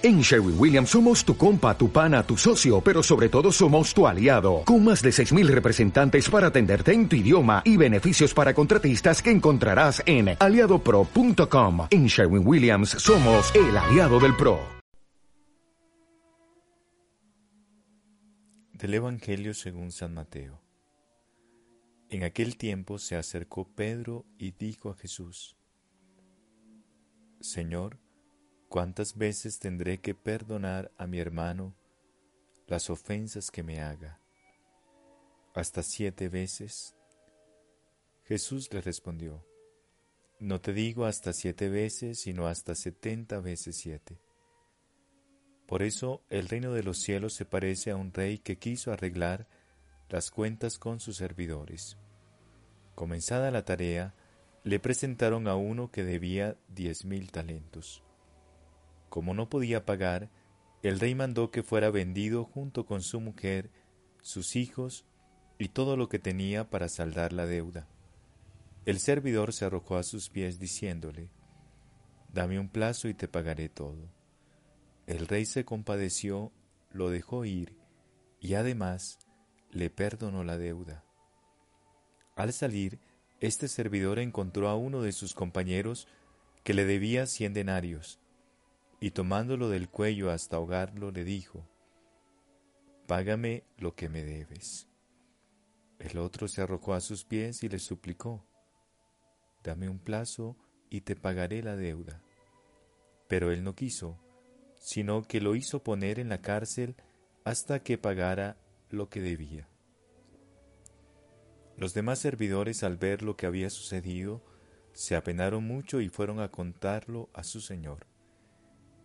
En Sherwin Williams somos tu compa, tu pana, tu socio, pero sobre todo somos tu aliado, con más de 6.000 representantes para atenderte en tu idioma y beneficios para contratistas que encontrarás en aliadopro.com. En Sherwin Williams somos el aliado del PRO. Del Evangelio según San Mateo. En aquel tiempo se acercó Pedro y dijo a Jesús, Señor, ¿Cuántas veces tendré que perdonar a mi hermano las ofensas que me haga? ¿Hasta siete veces? Jesús le respondió, No te digo hasta siete veces, sino hasta setenta veces siete. Por eso el reino de los cielos se parece a un rey que quiso arreglar las cuentas con sus servidores. Comenzada la tarea, le presentaron a uno que debía diez mil talentos. Como no podía pagar, el rey mandó que fuera vendido junto con su mujer, sus hijos y todo lo que tenía para saldar la deuda. El servidor se arrojó a sus pies diciéndole, Dame un plazo y te pagaré todo. El rey se compadeció, lo dejó ir y además le perdonó la deuda. Al salir, este servidor encontró a uno de sus compañeros que le debía cien denarios y tomándolo del cuello hasta ahogarlo, le dijo, Págame lo que me debes. El otro se arrojó a sus pies y le suplicó, Dame un plazo y te pagaré la deuda. Pero él no quiso, sino que lo hizo poner en la cárcel hasta que pagara lo que debía. Los demás servidores al ver lo que había sucedido, se apenaron mucho y fueron a contarlo a su señor.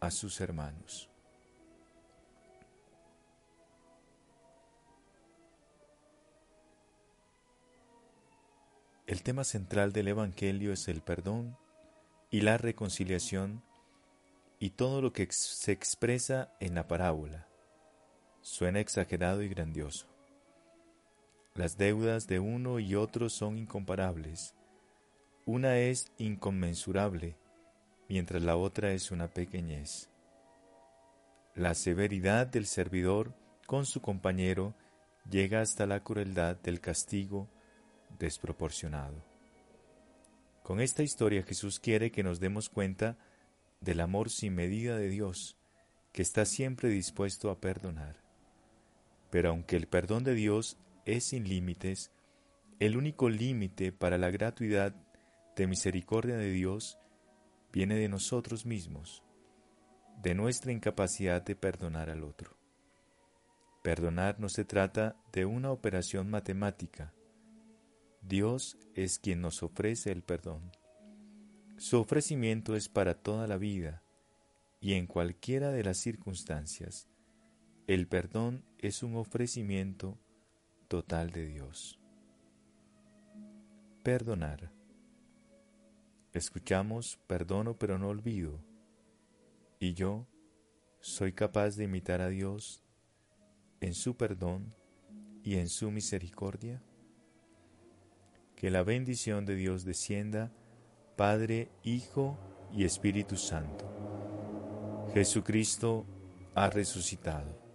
a sus hermanos. El tema central del Evangelio es el perdón y la reconciliación y todo lo que se expresa en la parábola. Suena exagerado y grandioso. Las deudas de uno y otro son incomparables. Una es inconmensurable mientras la otra es una pequeñez. La severidad del servidor con su compañero llega hasta la crueldad del castigo desproporcionado. Con esta historia Jesús quiere que nos demos cuenta del amor sin medida de Dios, que está siempre dispuesto a perdonar. Pero aunque el perdón de Dios es sin límites, el único límite para la gratuidad de misericordia de Dios viene de nosotros mismos, de nuestra incapacidad de perdonar al otro. Perdonar no se trata de una operación matemática. Dios es quien nos ofrece el perdón. Su ofrecimiento es para toda la vida y en cualquiera de las circunstancias. El perdón es un ofrecimiento total de Dios. Perdonar. Escuchamos, perdono pero no olvido. Y yo soy capaz de imitar a Dios en su perdón y en su misericordia. Que la bendición de Dios descienda, Padre, Hijo y Espíritu Santo. Jesucristo ha resucitado.